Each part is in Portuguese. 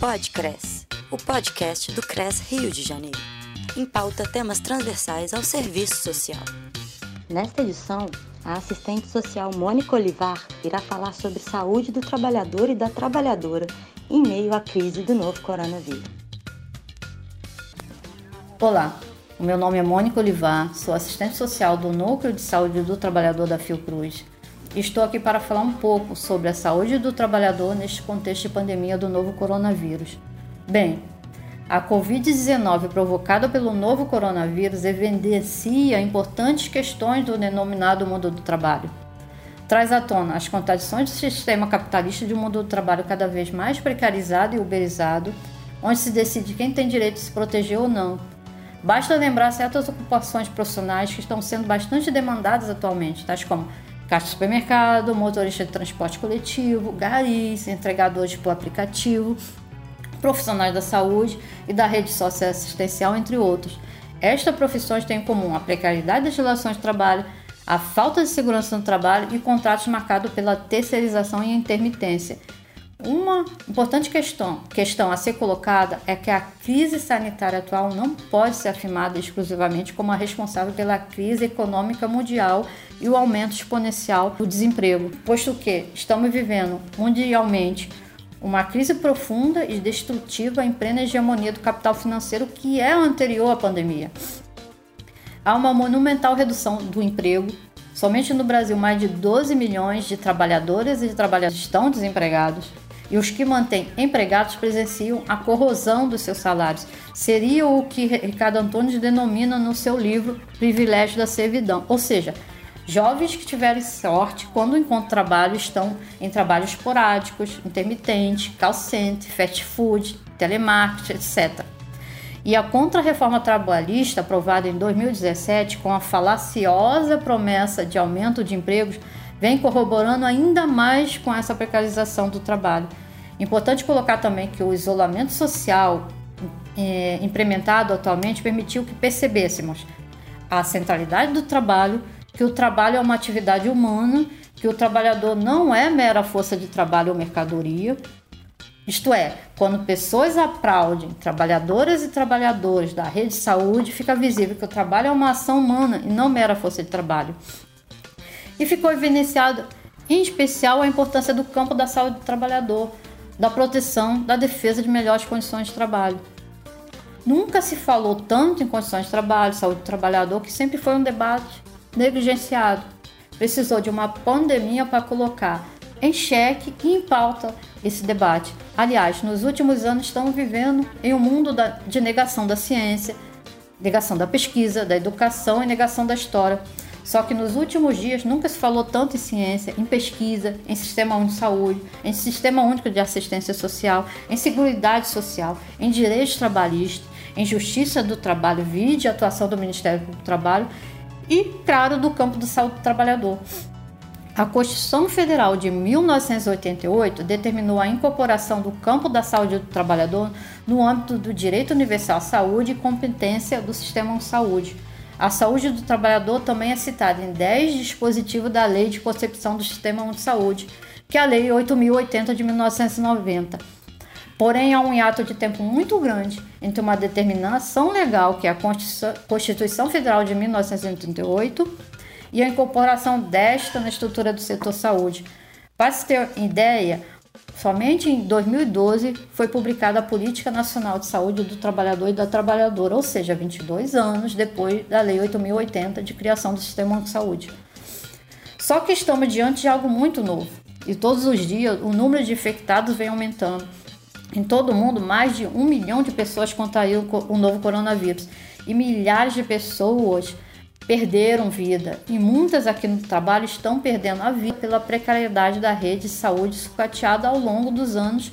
Podcres, o podcast do CRES Rio de Janeiro. Em pauta temas transversais ao serviço social. Nesta edição, a assistente social Mônica Olivar irá falar sobre saúde do trabalhador e da trabalhadora em meio à crise do novo coronavírus. Olá, o meu nome é Mônica Olivar, sou assistente social do Núcleo de Saúde do Trabalhador da Fiocruz. Estou aqui para falar um pouco sobre a saúde do trabalhador neste contexto de pandemia do novo coronavírus. Bem, a Covid-19 provocada pelo novo coronavírus evidencia importantes questões do denominado mundo do trabalho. Traz à tona as contradições do sistema capitalista de um mundo do trabalho cada vez mais precarizado e uberizado, onde se decide quem tem direito de se proteger ou não, Basta lembrar certas ocupações profissionais que estão sendo bastante demandadas atualmente, tais como caixa de supermercado, motorista de transporte coletivo, garis, entregadores por aplicativo, profissionais da saúde e da rede socioassistencial, entre outros. Estas profissões têm em comum a precariedade das relações de trabalho, a falta de segurança no trabalho e contratos marcados pela terceirização e intermitência, uma importante questão, questão a ser colocada é que a crise sanitária atual não pode ser afirmada exclusivamente como a responsável pela crise econômica mundial e o aumento exponencial do desemprego, posto que estamos vivendo mundialmente uma crise profunda e destrutiva em plena hegemonia do capital financeiro que é anterior à pandemia. Há uma monumental redução do emprego. Somente no Brasil, mais de 12 milhões de trabalhadoras e de trabalhadores estão desempregados e os que mantêm empregados presenciam a corrosão dos seus salários. Seria o que Ricardo Antunes denomina no seu livro Privilégio da Servidão, ou seja, jovens que tiverem sorte quando encontram trabalho estão em trabalhos esporádicos, intermitentes, call center, fast food, telemarketing, etc. E a contra-reforma trabalhista aprovada em 2017 com a falaciosa promessa de aumento de empregos vem corroborando ainda mais com essa precarização do trabalho. Importante colocar também que o isolamento social é, implementado atualmente permitiu que percebêssemos a centralidade do trabalho, que o trabalho é uma atividade humana, que o trabalhador não é mera força de trabalho ou mercadoria. Isto é, quando pessoas aplaudem trabalhadoras e trabalhadores da rede de saúde, fica visível que o trabalho é uma ação humana e não mera força de trabalho e ficou evidenciado em especial a importância do campo da saúde do trabalhador, da proteção, da defesa de melhores condições de trabalho. Nunca se falou tanto em condições de trabalho, saúde do trabalhador, que sempre foi um debate negligenciado. Precisou de uma pandemia para colocar em xeque e em pauta esse debate. Aliás, nos últimos anos estamos vivendo em um mundo de negação da ciência, negação da pesquisa, da educação e negação da história. Só que nos últimos dias nunca se falou tanto em ciência, em pesquisa, em sistema único de saúde, em sistema único de assistência social, em seguridade social, em direitos trabalhistas, em justiça do trabalho, vide atuação do Ministério do Trabalho e, claro, do campo da saúde do trabalhador. A Constituição Federal de 1988 determinou a incorporação do campo da saúde do trabalhador no âmbito do direito universal à saúde e competência do sistema de saúde a saúde do trabalhador também é citada em 10 dispositivos da Lei de Concepção do Sistema de Saúde, que é a Lei 8080 de 1990. Porém, há um hiato de tempo muito grande entre uma determinação legal, que é a Constituição Federal de 1938, e a incorporação desta na estrutura do setor saúde. Para se ter ideia, Somente em 2012 foi publicada a Política Nacional de Saúde do Trabalhador e da Trabalhadora, ou seja, 22 anos depois da Lei 8080 de criação do Sistema de Saúde. Só que estamos diante de algo muito novo e todos os dias o número de infectados vem aumentando. Em todo o mundo, mais de um milhão de pessoas contraíram o novo coronavírus e milhares de pessoas perderam vida e muitas aqui no trabalho estão perdendo a vida pela precariedade da rede de saúde sucateada ao longo dos anos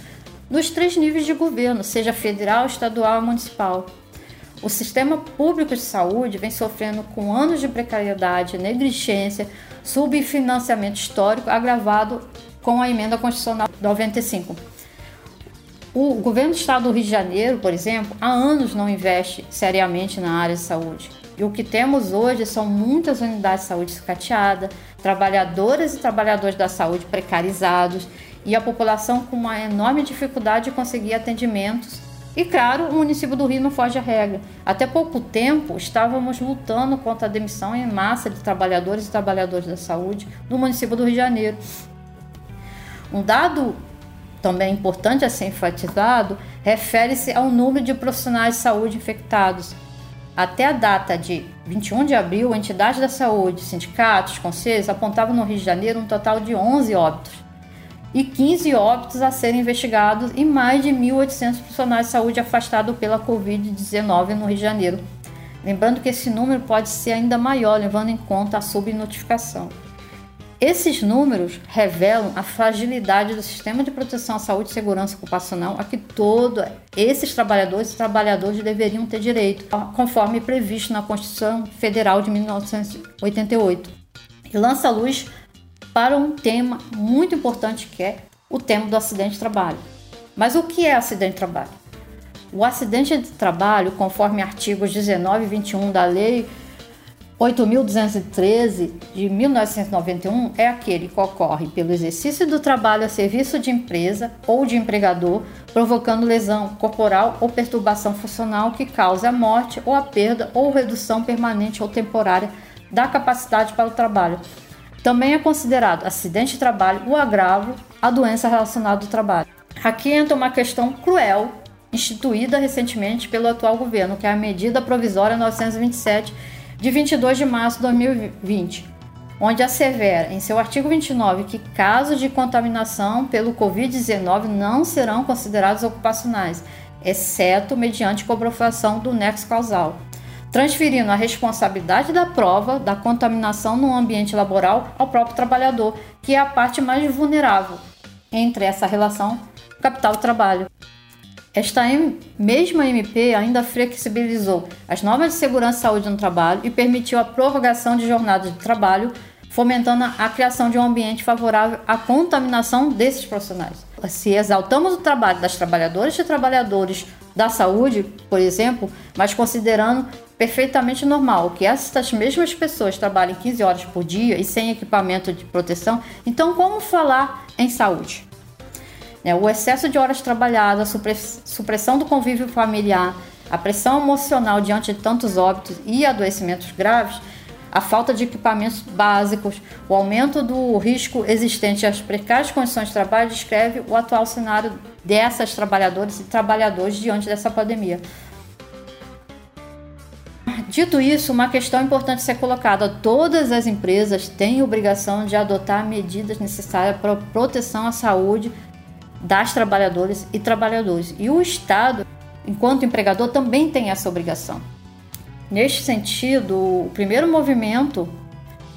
nos três níveis de governo, seja federal, estadual e municipal. O sistema público de saúde vem sofrendo com anos de precariedade, negligência, subfinanciamento histórico agravado com a emenda constitucional 95. O governo do estado do Rio de Janeiro, por exemplo, há anos não investe seriamente na área de saúde. E o que temos hoje são muitas unidades de saúde sucateadas, trabalhadoras e trabalhadores da saúde precarizados e a população com uma enorme dificuldade de conseguir atendimentos. E claro, o município do Rio não foge à regra. Até pouco tempo estávamos lutando contra a demissão em massa de trabalhadores e trabalhadoras da saúde no município do Rio de Janeiro. Um dado também importante a ser enfatizado refere-se ao número de profissionais de saúde infectados. Até a data de 21 de abril, entidades da saúde, sindicatos, conselhos apontavam no Rio de Janeiro um total de 11 óbitos e 15 óbitos a serem investigados e mais de 1.800 profissionais de saúde afastados pela Covid-19 no Rio de Janeiro. Lembrando que esse número pode ser ainda maior, levando em conta a subnotificação. Esses números revelam a fragilidade do sistema de proteção à saúde e segurança ocupacional a que todos esses trabalhadores e trabalhadoras deveriam ter direito, conforme previsto na Constituição Federal de 1988. E lança luz para um tema muito importante que é o tema do acidente de trabalho. Mas o que é acidente de trabalho? O acidente de trabalho, conforme artigos 19 e 21 da Lei 8.213 de 1991 é aquele que ocorre pelo exercício do trabalho a serviço de empresa ou de empregador, provocando lesão corporal ou perturbação funcional que cause a morte ou a perda ou redução permanente ou temporária da capacidade para o trabalho. Também é considerado acidente de trabalho o agravo à doença relacionada ao trabalho. Aqui entra uma questão cruel instituída recentemente pelo atual governo, que é a medida provisória 927 de 22 de março de 2020, onde assevera em seu artigo 29 que casos de contaminação pelo Covid-19 não serão considerados ocupacionais, exceto mediante comprovação do nexo causal, transferindo a responsabilidade da prova da contaminação no ambiente laboral ao próprio trabalhador, que é a parte mais vulnerável entre essa relação capital-trabalho. Esta mesma MP ainda flexibilizou as normas de segurança e saúde no trabalho e permitiu a prorrogação de jornadas de trabalho, fomentando a criação de um ambiente favorável à contaminação desses profissionais. Se exaltamos o trabalho das trabalhadoras e trabalhadores da saúde, por exemplo, mas considerando perfeitamente normal que essas mesmas pessoas trabalhem 15 horas por dia e sem equipamento de proteção, então como falar em saúde? Né? O excesso de horas trabalhadas, a supressão do convívio familiar, a pressão emocional diante de tantos óbitos e adoecimentos graves, a falta de equipamentos básicos, o aumento do risco existente as precárias condições de trabalho descreve o atual cenário dessas trabalhadoras e trabalhadores diante dessa pandemia. Dito isso, uma questão importante ser colocada: todas as empresas têm obrigação de adotar medidas necessárias para proteção à saúde das trabalhadoras e trabalhadores. E o Estado, enquanto empregador, também tem essa obrigação. Neste sentido, o primeiro movimento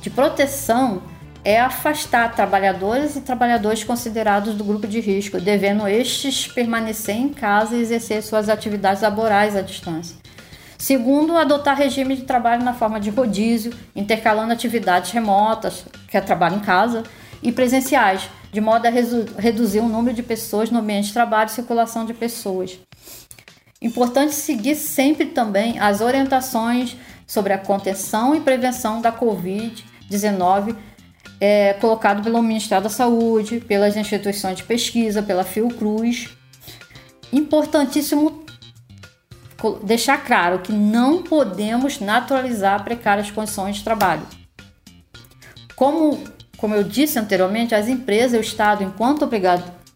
de proteção é afastar trabalhadores e trabalhadores considerados do grupo de risco, devendo estes permanecer em casa e exercer suas atividades laborais à distância. Segundo, adotar regime de trabalho na forma de rodízio, intercalando atividades remotas, que é trabalho em casa, e presenciais, de modo a reduzir o número de pessoas no ambiente de trabalho e circulação de pessoas. Importante seguir sempre também as orientações sobre a contenção e prevenção da Covid-19 é, colocado pelo Ministério da Saúde, pelas instituições de pesquisa, pela Fiocruz. Importantíssimo deixar claro que não podemos naturalizar precárias condições de trabalho. Como como eu disse anteriormente, as empresas e o Estado, enquanto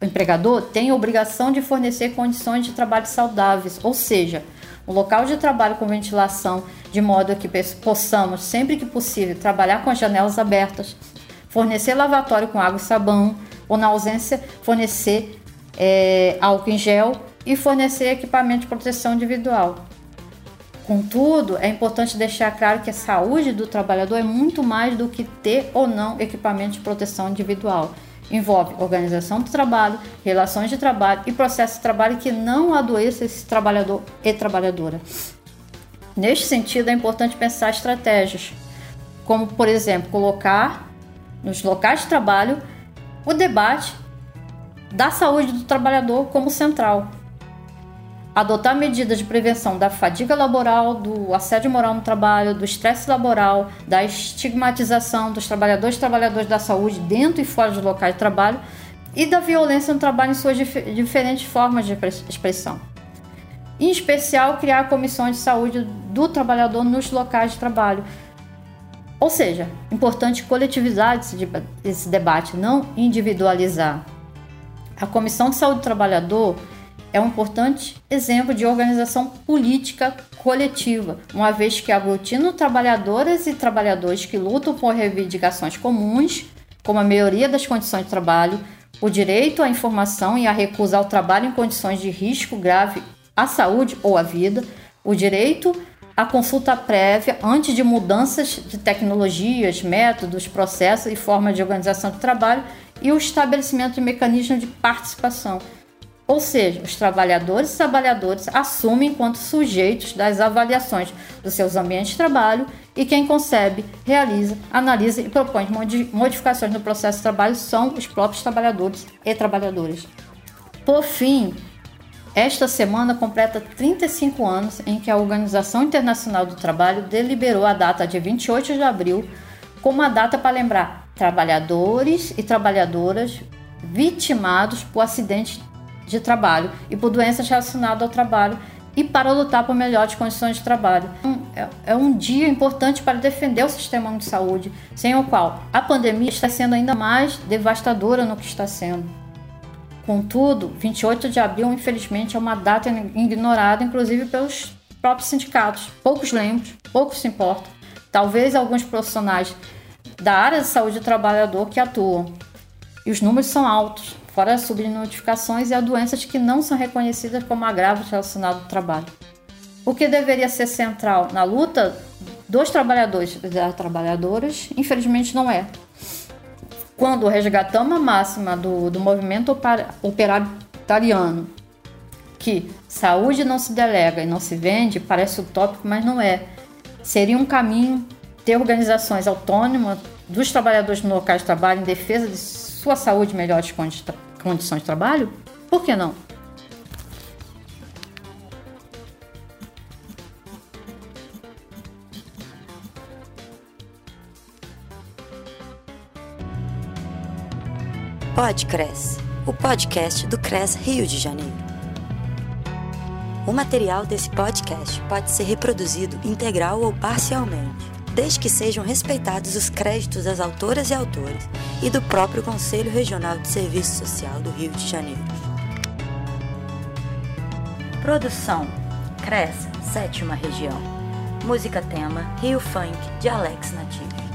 empregador, têm a obrigação de fornecer condições de trabalho saudáveis, ou seja, um local de trabalho com ventilação, de modo que possamos, sempre que possível, trabalhar com as janelas abertas, fornecer lavatório com água e sabão, ou na ausência, fornecer é, álcool em gel e fornecer equipamento de proteção individual. Contudo, é importante deixar claro que a saúde do trabalhador é muito mais do que ter ou não equipamento de proteção individual. Envolve organização do trabalho, relações de trabalho e processo de trabalho que não adoeça esse trabalhador e trabalhadora. Neste sentido, é importante pensar estratégias, como, por exemplo, colocar nos locais de trabalho o debate da saúde do trabalhador como central, adotar medidas de prevenção da fadiga laboral, do assédio moral no trabalho, do estresse laboral, da estigmatização dos trabalhadores e trabalhadoras da saúde dentro e fora dos locais de trabalho e da violência no trabalho em suas dif diferentes formas de expressão. Em especial, criar comissões de saúde do trabalhador nos locais de trabalho. Ou seja, importante coletivizar esse, esse debate, não individualizar. A Comissão de Saúde do Trabalhador é um importante exemplo de organização política coletiva, uma vez que aglutina trabalhadoras e trabalhadores que lutam por reivindicações comuns, como a melhoria das condições de trabalho, o direito à informação e a recusa ao trabalho em condições de risco grave à saúde ou à vida, o direito à consulta prévia antes de mudanças de tecnologias, métodos, processos e formas de organização do trabalho e o estabelecimento de mecanismos de participação. Ou seja, os trabalhadores e trabalhadoras assumem enquanto sujeitos das avaliações dos seus ambientes de trabalho e quem concebe, realiza, analisa e propõe modificações no processo de trabalho são os próprios trabalhadores e trabalhadoras. Por fim, esta semana completa 35 anos em que a Organização Internacional do Trabalho deliberou a data de 28 de abril como uma data para lembrar trabalhadores e trabalhadoras vitimados por acidentes de trabalho e por doenças relacionadas ao trabalho e para lutar por melhores condições de trabalho. É, é um dia importante para defender o sistema de saúde, sem o qual a pandemia está sendo ainda mais devastadora no que está sendo. Contudo, 28 de abril, infelizmente, é uma data ignorada, inclusive pelos próprios sindicatos. Poucos lembram, poucos se importam. Talvez alguns profissionais da área de saúde do trabalhador que atuam. E os números são altos, fora as subnotificações e as doenças que não são reconhecidas como agravos relacionados ao trabalho. O que deveria ser central na luta dos trabalhadores e das trabalhadoras, infelizmente não é. Quando resgatamos a máxima do, do movimento operário italiano, que saúde não se delega e não se vende, parece utópico, mas não é. Seria um caminho ter organizações autônomas dos trabalhadores no local de trabalho em defesa de sua saúde melhores condi condições de trabalho? Por que não? Podcres, o podcast do CRES Rio de Janeiro. O material desse podcast pode ser reproduzido integral ou parcialmente desde que sejam respeitados os créditos das autoras e autores e do próprio Conselho Regional de Serviço Social do Rio de Janeiro. Produção: CRES, Sétima Região. Música tema: Rio Funk, de Alex Nativo.